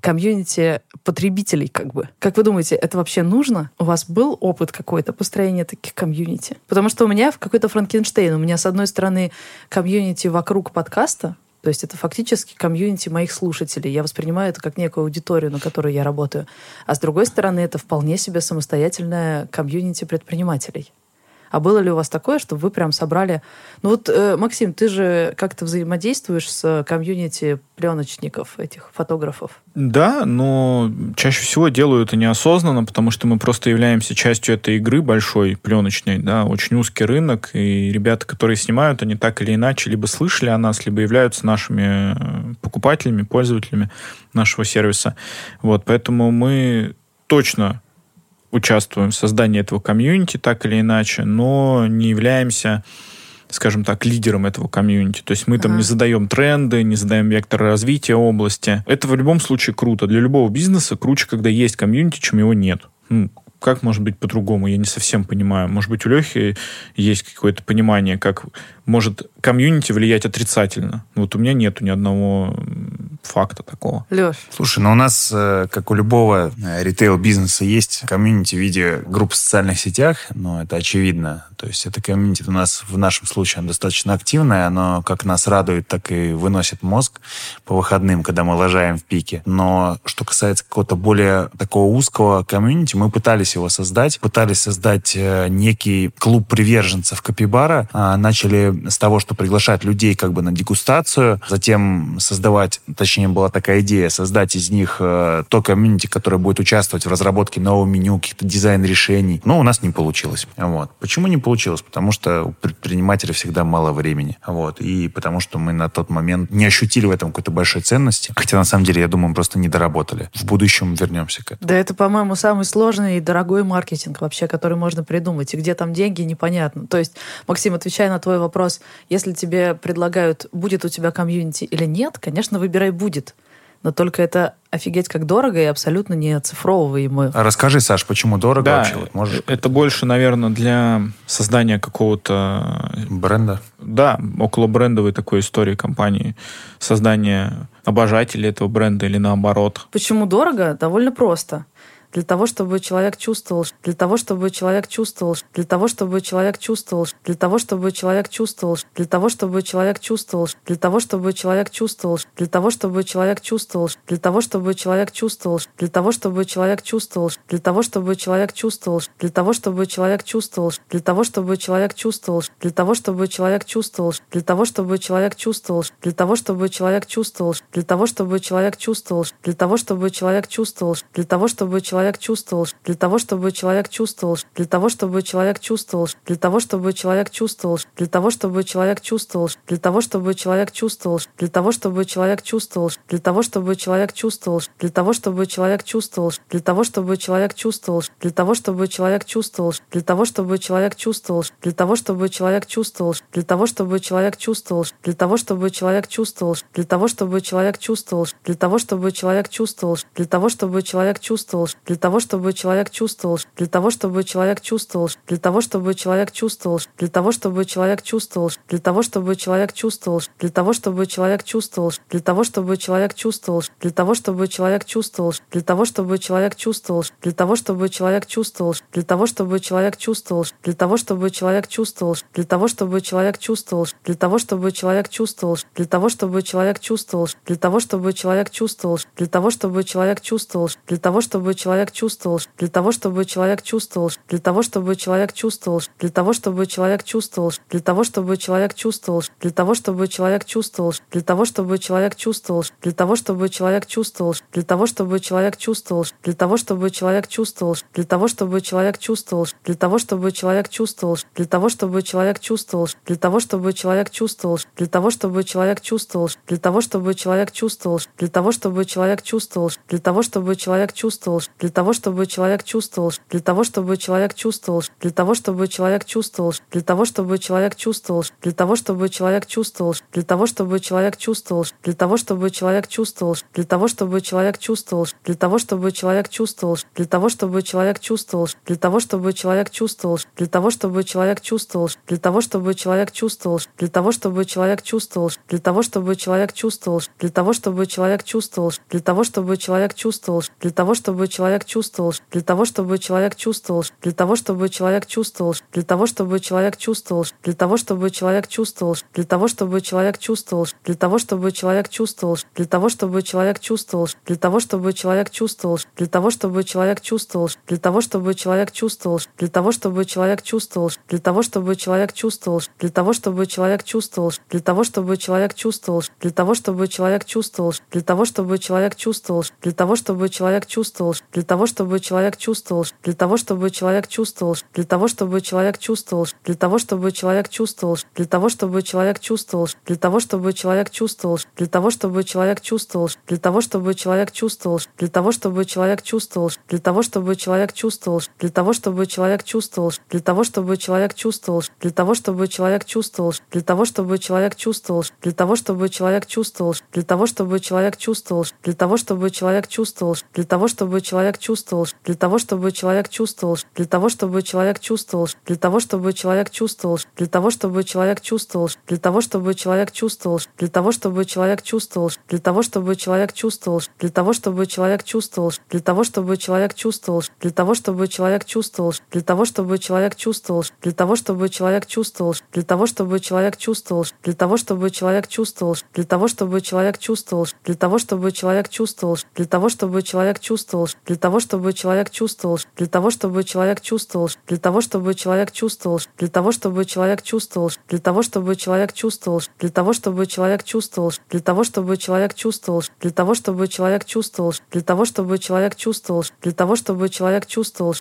комьюнити потребителей, как бы. Как вы думаете, это вообще нужно? У вас был опыт какой-то построения таких комьюнити? Потому что у меня в какой-то Франкенштейн. У меня, с одной стороны, комьюнити вокруг подкаста, то есть это фактически комьюнити моих слушателей. Я воспринимаю это как некую аудиторию, на которой я работаю. А с другой стороны, это вполне себе самостоятельная комьюнити предпринимателей. А было ли у вас такое, что вы прям собрали... Ну вот, э, Максим, ты же как-то взаимодействуешь с комьюнити пленочников, этих фотографов. Да, но чаще всего делаю это неосознанно, потому что мы просто являемся частью этой игры большой, пленочной, да, очень узкий рынок, и ребята, которые снимают, они так или иначе либо слышали о нас, либо являются нашими э, покупателями, пользователями нашего сервиса. Вот, поэтому мы точно участвуем в создании этого комьюнити так или иначе, но не являемся скажем так, лидером этого комьюнити. То есть мы там Ага. не задаем тренды, не задаем вектор развития области. Это в любом случае круто. Для любого бизнеса круче, когда есть комьюнити, чем его нет. Ну, как может быть по-другому? Я не совсем понимаю. Может быть, у Лехи есть какое-то понимание, как может комьюнити влиять отрицательно. Вот у меня нету ни одного факта такого. Леш, Слушай, ну у нас, э, как у любого э, ритейл-бизнеса, есть комьюнити в виде групп в социальных сетях, но это очевидно. То есть это комьюнити у нас в нашем случае оно достаточно активное, оно как нас радует, так и выносит мозг по выходным, когда мы лажаем в пике. Но что касается какого-то более такого узкого комьюнити, мы пытались его создать, пытались создать э, некий клуб приверженцев Капибара, А, начали с того, что приглашать людей как бы на дегустацию, затем создавать, точнее была такая идея, создать из них э, то комьюнити, которое будет участвовать в разработке нового меню, каких-то дизайн-решений. Но у нас не получилось. Вот. Почему не получилось? Потому что у предпринимателя всегда мало времени. Вот. И потому что мы на тот момент не ощутили в этом какой-то большой ценности. Хотя, на самом деле, я думаю, мы просто не доработали. В будущем вернемся к этому. да это, по-моему, самый сложный и дорогой маркетинг вообще, который можно придумать. И где там деньги, непонятно. То есть, Максим, отвечая на твой вопрос, если тебе предлагают, будет у тебя комьюнити или нет, конечно, выбирай будет. Но только это офигеть как дорого и абсолютно не оцифровываемо. А расскажи, Саш, почему дорого Да, вообще? Вот можешь это больше, наверное, для создания какого-то бренда? Да, около брендовой такой истории компании. Создание обожателей этого бренда или наоборот. Почему дорого? Довольно просто. Для того, чтобы человек чувствовал, для того, чтобы человек чувствовал, для того, чтобы человек чувствовал, для того, чтобы человек чувствовал, для того, чтобы человек чувствовал, для того, чтобы человек чувствовал, для того, чтобы человек чувствовал, для того, чтобы человек чувствовал, для того, чтобы человек чувствовал, для того, чтобы человек чувствовал, для того, чтобы человек чувствовал, для того, чтобы человек чувствовал, для того, чтобы человек чувствовал, для того, чтобы человек чувствовал, для того, чтобы человек чувствовал, для того, чтобы человек чувствовал, для того, чтобы человек чувствовал, для того, чтобы человек чувствовал, для того, чтобы человек чувствовал, для того, чтобы человек чувствовал, для того, чтобы человек чувствовал, для того, чтобы человек чувствовал, для того, чтобы человек чувствовал, для того, чтобы человек чувствовал, для того, чтобы человек чувствовал, для того, чтобы человек чувствовал, для того, чтобы человек чувствовал, для того, чтобы человек чувствовал, для того, чтобы человек чувствовал, для того, чтобы человек чувствовал, для того, чтобы человек чувствовал, для того, чтобы человек чувствовал, для того, чтобы человек чувствовал, для того, чтобы человек чувствовал, для того, чтобы человек чувствовал, для того, чтобы человек чувствовал, для того, чтобы человек чувствовал, для того, чтобы человек чувствовал, для того, чтобы человек чувствовал, для того, чтобы человек чувствовал, для того, чтобы человек чувствовал, для того, чтобы человек чувствовал, для того, чтобы человек чувствовал, для того, чтобы человек чувствовал, для того, чтобы человек чувствовал, для того, чтобы человек чувствовал, для того, чтобы человек чувствовал, для того, чтобы человек чувствовал, для того, чтобы человек чувствовал, для того, чтобы человек чувствовал, для того, чтобы человек чувствовал, для того, чтобы человек чувствовал, для того, чтобы человек чувствовал, для того, чтобы человек чувствовал, для того, чтобы человек чувствовал, для того, чтобы человек чувствовал, для того, чтобы человек чувствовал, для того, чтобы человек чувствовал, для того, чтобы человек чувствовал, для того, чтобы человек чувствовал, для того, чтобы человек чувствовал, для того, чтобы человек чувствовал, для того, чтобы человек чувствовал, для того, чтобы человек чувствовал, для того, чтобы человек чувствовал, для того, чтобы человек чувствовал, для того, чтобы человек чувствовал, для того, чтобы человек чувствовал, для того, чтобы человек чувствовал, для того, чтобы человек чувствовал, для того, чтобы человек чувствовал, для того, чтобы человек чувствовал, для того, чтобы человек чувствовал, для того, чтобы человек чувствовал, для того, чтобы человек чувствовал, для того, чтобы человек чувствовал, для того, чтобы человек чувствовал, для того, чтобы человек чувствовал, для того, чтобы человек чувствовал, для того, чтобы человек чувствовал, для того, чтобы человек чувствовал, для того, чтобы человек чувствовал, для того, чтобы человек чувствовал, для того, чтобы человек чувствовал, для того, чтобы человек чувствовал, для того, чтобы человек чувствовал, для того, чтобы человек чувствовал, для того, чтобы человек чувствовал, для того, чтобы человек чувствовал, для того, чтобы человек чувствовал, для того, чтобы человек чувствовал, для того, чтобы человек чувствовал, для того, чтобы человек чувствовал, для того, чтобы человек чувствовал, для того, чтобы человек чувствовал, для того, чтобы человек чувствовал, для того, чтобы человек чувствовал, для того, чтобы человек чувствовал, для того, чтобы человек чувствовал, для того, чтобы человек чувствовал, для того, чтобы человек чувствовал, для того, чтобы человек чувствовал, для того, чтобы человек чувствовал, для того, чтобы человек чувствовал, для того, чтобы человек чувствовал, для того, чтобы человек чувствовал, для того, чтобы человек чувствовал, для того, чтобы человек чувствовал, для того, чтобы человек чувствовал, для того, чтобы человек чувствовал, для того, чтобы человек чувствовал, для того, чтобы человек чувствовал, для того, чтобы человек чувствовал, для того, чтобы человек чувствовал, для того, чтобы человек чувствовал, для того, чтобы человек чувствовал, для того, чтобы человек чувствовал, для того, чтобы человек чувствовал, для того, чтобы человек чувствовал, для того, чтобы человек чувствовал, для того, чтобы человек чувствовал, для того, чтобы человек чувствовал, для того, чтобы человек чувствовал, для того, чтобы человек чувствовал, для того, чтобы человек чувствовал, для того, чтобы человек чувствовал, для того, чтобы человек чувствовал, для того, чтобы человек чувствовал, для того, чтобы человек чувствовал, для того, чтобы человек чувствовал, для того, чтобы человек чувствовал, для того, чтобы человек чувствовал, для того, чтобы человек чувствовал, для того, чтобы человек чувствовал, для того, чтобы человек чувствовал, для того, чтобы человек чувствовал, для того, чтобы человек чувствовал, для того, чтобы человек чувствовал, для того, чтобы человек чувствовал, для того, чтобы человек чувствовал, для того, чтобы человек чувствовал, для того, чтобы человек чувствовал, для того, чтобы человек чувствовал, для того, чтобы человек чувствовал, для того, чтобы человек чувствовал, для того, чтобы человек чувствовал, для того, чтобы человек чувствовал, для того, чтобы человек чувствовал, для того, чтобы человек чувствовал, для того, чтобы человек чувствовал,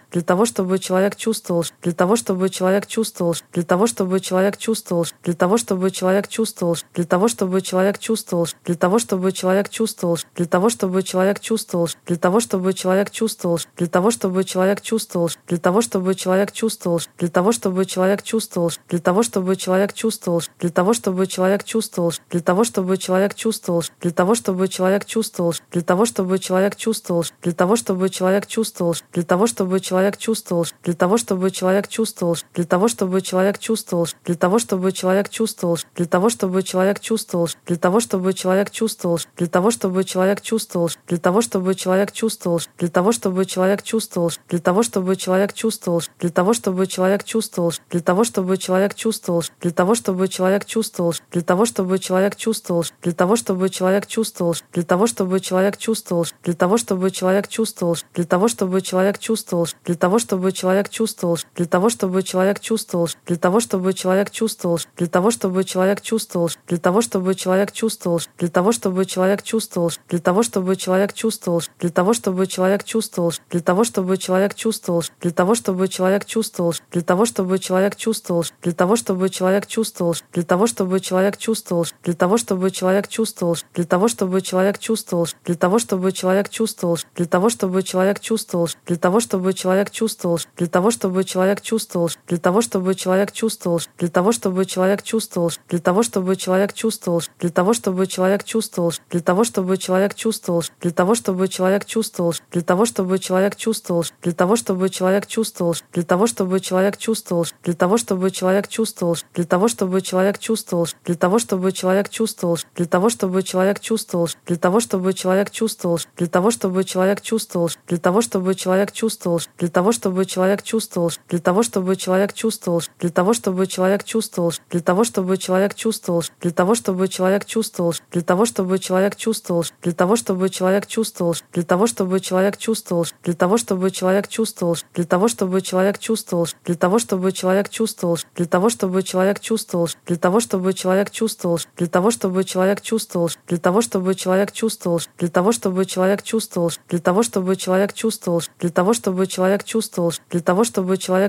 для того, чтобы человек чувствовал, для того, чтобы человек чувствовал, для того, чтобы человек чувствовал, для того, чтобы человек чувствовал, для того, чтобы человек чувствовал, для того, чтобы человек чувствовал, для того, чтобы человек чувствовал, для того, чтобы человек чувствовал, для того, чтобы человек чувствовал, для того, чтобы человек чувствовал, для того, чтобы человек чувствовал, для того, чтобы человек чувствовал, для того, чтобы человек чувствовал, для того, чтобы человек чувствовал, для того, чтобы человек чувствовал, для того, чтобы человек чувствовал, для того, чтобы человек чувствовал, для того, чтобы человек чувствовал, для того, чтобы человек чувствовал, для того, чтобы человек чувствовал, для того, чтобы человек чувствовал, для того, чтобы человек чувствовал, для того, чтобы человек чувствовал, для того, чтобы человек чувствовал, для того, чтобы человек чувствовал, для того, чтобы человек чувствовал, для того, чтобы человек чувствовал, для того, чтобы человек чувствовал, для того, чтобы человек чувствовал, для того, чтобы человек чувствовал, для того, чтобы человек чувствовал, для того, чтобы человек чувствовал, для того, чтобы человек чувствовал, для того, чтобы человек чувствовал, для того, чтобы человек чувствовал, для того, чтобы человек чувствовал, для того, чтобы человек чувствовал, для того, чтобы человек чувствовал, для того, чтобы человек чувствовал, для того, чтобы человек чувствовал, для того, чтобы человек чувствовал, для того, чтобы человек чувствовал, для того, чтобы человек чувствовал, для того, чтобы человек чувствовал, для того, чтобы человек чувствовал, для того, чтобы человек чувствовал, для того, чтобы человек чувствовал, для того, чтобы человек чувствовал, для того, чтобы человек чувствовал, для того, чтобы человек чувствовал, для того, чтобы человек чувствовал, для того, чтобы человек чувствовал, для того, чтобы человек чувствовал, для того, чтобы человек чувствовал, для того, чтобы человек чувствовал, для того, чтобы человек чувствовал, для того, чтобы человек чувствовал, для того, чтобы человек чувствовал, для того, чтобы человек чувствовал, для того, чтобы человек чувствовал, для того, чтобы человек чувствовал, для того, чтобы человек чувствовал, для того, чтобы человек чувствовал, для того, чтобы человек чувствовал, для того, чтобы человек чувствовал, для того, чтобы человек чувствовал, для того, чтобы человек чувствовал, для того, чтобы человек чувствовал, для того, чтобы человек чувствовал, для того, чтобы человек чувствовал, для того, чтобы человек чувствовал, для того, чтобы человек чувствовал, для того, чтобы человек чувствовал, для того, чтобы человек чувствовал, для того, чтобы человек чувствовал, для того, чтобы человек чувствовал, для того, чтобы человек чувствовал, для того, чтобы человек чувствовал, для того, чтобы человек чувствовал, для того, чтобы человек чувствовал, для того, чтобы человек чувствовал, для того, чтобы человек чувствовал, для того, чтобы человек чувствовал, для того, чтобы человек чувствовал, для того, чтобы человек чувствовал, для того, чтобы человек чувствовал, для того, чтобы человек чувствовал, для того, чтобы человек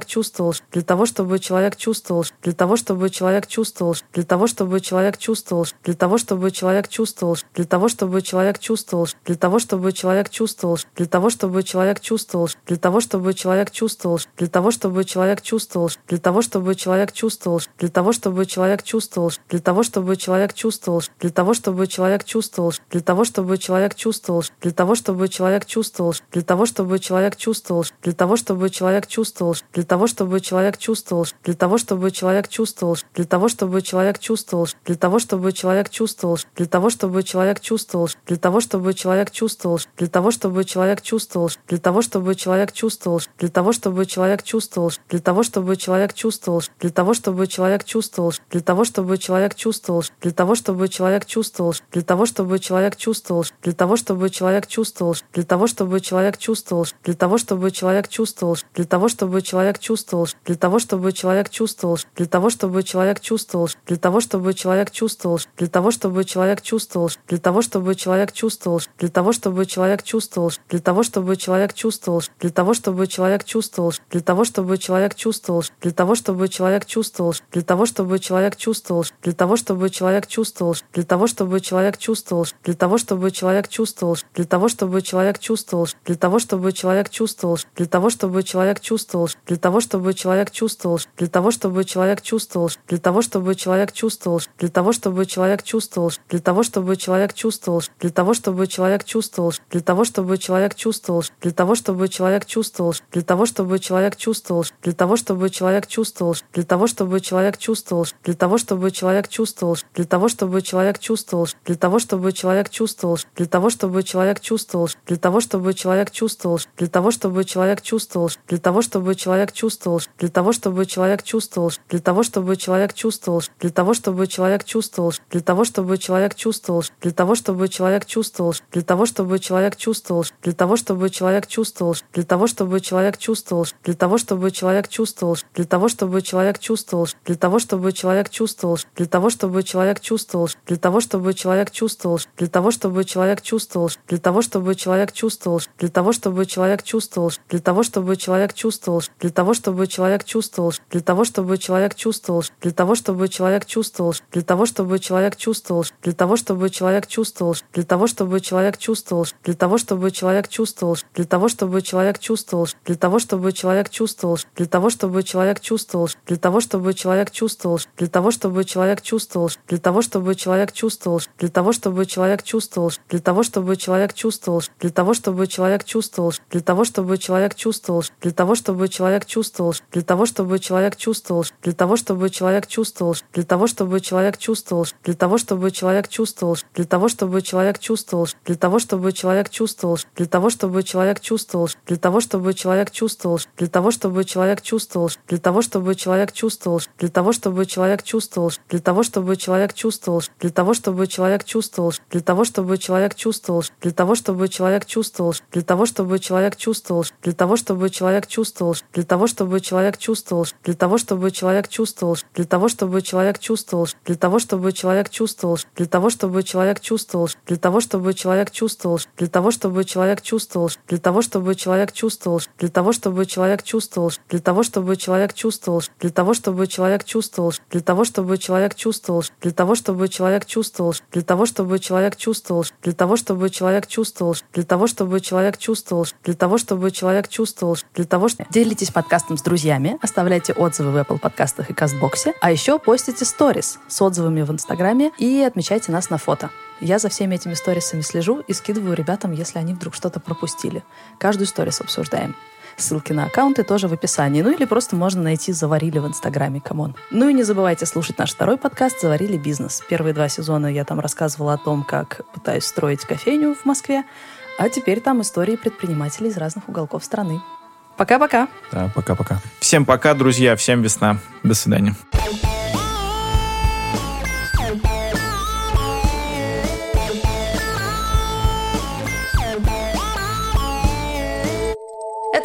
чувствовал, для того, чтобы человек чувствовал, для того, чтобы человек чувствовал, для того, чтобы человек чувствовал, для того, чтобы человек чувствовал, для того, чтобы человек чувствовал, для того, чтобы человек чувствовал, для того, чтобы человек чувствовал, для того, чтобы человек чувствовал, для того, чтобы человек чувствовал, для того, чтобы человек чувствовал, для того, чтобы человек чувствовал, для того, чтобы человек чувствовал, для того, чтобы человек чувствовал, для того, чтобы человек чувствовал, для того, чтобы человек чувствовал, для того, чтобы человек чувствовал, для того, чтобы человек чувствовал, для того, чтобы человек чувствовал, для того, чтобы человек чувствовал, для того, чтобы человек чувствовал, для того, чтобы человек чувствовал, для того, чтобы человек чувствовал, для того, чтобы человек чувствовал, для того, чтобы человек чувствовал, для того, чтобы человек чувствовал, для того, чтобы человек чувствовал, для того, чтобы человек чувствовал, для того, чтобы человек чувствовал, для того, чтобы человек чувствовал, для того, чтобы человек чувствовал, для того, чтобы человек чувствовал, для того, чтобы человек чувствовал, для того, чтобы человек чувствовал, для того, чтобы человек чувствовал, для того, чтобы человек чувствовал, для того, чтобы человек чувствовал, для того, чтобы человек чувствовал, для того, чтобы человек чувствовал, для того, чтобы человек чувствовал, для того, чтобы человек чувствовал, для того, чтобы человек чувствовал, для того, чтобы человек чувствовал, для того, чтобы человек чувствовал, для того, чтобы человек чувствовал, для того, чтобы человек чувствовал, для того, чтобы человек чувствовал, для того, чтобы человек чувствовал, для того, чтобы человек чувствовал, для того, чтобы человек чувствовал, для того, чтобы человек чувствовал, для того, чтобы человек чувствовал, для того, чтобы человек чувствовал, для того, чтобы человек чувствовал, для того, чтобы человек чувствовал, для того, чтобы человек чувствовал, для того, чтобы человек чувствовал, для того, чтобы человек чувствовал, для того, чтобы человек чувствовал, для того, чтобы человек чувствовал, для того, чтобы человек чувствовал, для того, чтобы человек чувствовал, для того, чтобы человек чувствовал, для того, чтобы человек чувствовал, для того, чтобы человек чувствовал, для того, чтобы человек чувствовал, для того, чтобы человек чувствовал, для того, чтобы человек чувствовал, для того, чтобы человек чувствовал, для того, чтобы человек чувствовал, для того, чтобы человек чувствовал, для того, чтобы человек чувствовал, для того, чтобы человек чувствовал, для того, чтобы человек чувствовал, для того, чтобы человек чувствовал, для того, чтобы человек чувствовал, для того, чтобы человек чувствовал, для того, чтобы человек чувствовал, для того, чтобы человек чувствовал, для того, чтобы человек чувствовал, для того, чтобы человек чувствовал, для того, чтобы человек чувствовал, для того, чтобы человек чувствовал, для того, чтобы человек чувствовал, для того, чтобы человек чувствовал, для того, чтобы человек чувствовал, для того, чтобы человек чувствовал, для того, чтобы человек чувствовал, для того, чтобы человек чувствовал, для того, чтобы человек чувствовал, для того, чтобы человек чувствовал, для того, чтобы человек чувствовал, для того, чтобы человек чувствовал, для того, чтобы человек чувствовал, для того, чтобы человек чувствовал, для того, чтобы человек чувствовал, для того, чтобы человек чувствовал, для того, чтобы человек чувствовал, для того, чтобы человек чувствовал, для того, чтобы человек чувствовал, для того, чтобы человек чувствовал, для того, чтобы человек чувствовал, для того, чтобы человек чувствовал, для того, чтобы человек чувствовал, для того, чтобы человек чувствовал, для того, чтобы человек чувствовал, для того, чтобы человек чувствовал, для того, чтобы человек чувствовал, для того, чтобы человек чувствовал, для того, чтобы человек чувствовал, для того, чтобы человек чувствовал, для того, чтобы человек чувствовал, для того, чтобы человек чувствовал, для того, чтобы человек чувствовал, для того, чтобы человек чувствовал, для того, чтобы человек чувствовал, для того, чтобы человек чувствовал, для того, чтобы человек чувствовал, для того, чтобы человек чувствовал, для того, чтобы человек чувствовал, для того, чтобы человек чувствовал, для того, чтобы человек чувствовал, для того, чтобы человек чувствовал, для того, чтобы человек чувствовал, для того, чтобы человек чувствовал, для того, чтобы человек чувствовал, для того, чтобы человек чувствовал, для того, чтобы человек чувствовал, для того, чтобы человек чувствовал, для того, чтобы человек чувствовал, для того, чтобы человек чувствовал, для того, чтобы человек чувствовал, для того, чтобы человек чувствовал, для того, чтобы человек чувствовал, для того, чтобы человек чувствовал, для того, чтобы человек чувствовал, для того, чтобы человек чувствовал, для того, чтобы человек чувствовал, для того, чтобы человек чувствовал, для того, чтобы человек чувствовал, для того, чтобы человек чувствовал, для того, что... Делитесь подкастом с друзьями, оставляйте отзывы в Apple подкастах и Castbox е, а еще постите сторис с отзывами в Инстаграме и отмечайте нас на фото. Я за всеми этими сторисами слежу и скидываю ребятам, если они вдруг что-то пропустили. Каждую сторис обсуждаем. Ссылки на аккаунты тоже в описании. Ну или просто можно найти «Заварили» в Инстаграме, come on. Ну и не забывайте слушать наш второй подкаст «Заварили бизнес». Первые два сезона я там рассказывала о том, как пытаюсь строить кофейню в Москве, а теперь там истории предпринимателей из разных уголков страны. Пока-пока. Да, пока-пока. Всем пока, друзья. Всем весна. До свидания.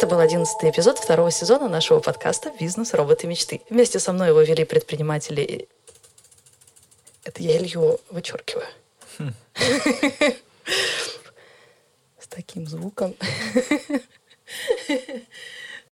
Это был одиннадцатый эпизод второго сезона нашего подкаста «Бизнес. Роботы мечты». Вместе со мной его вели предприниматели... Это я Илью вычеркиваю. С таким звуком.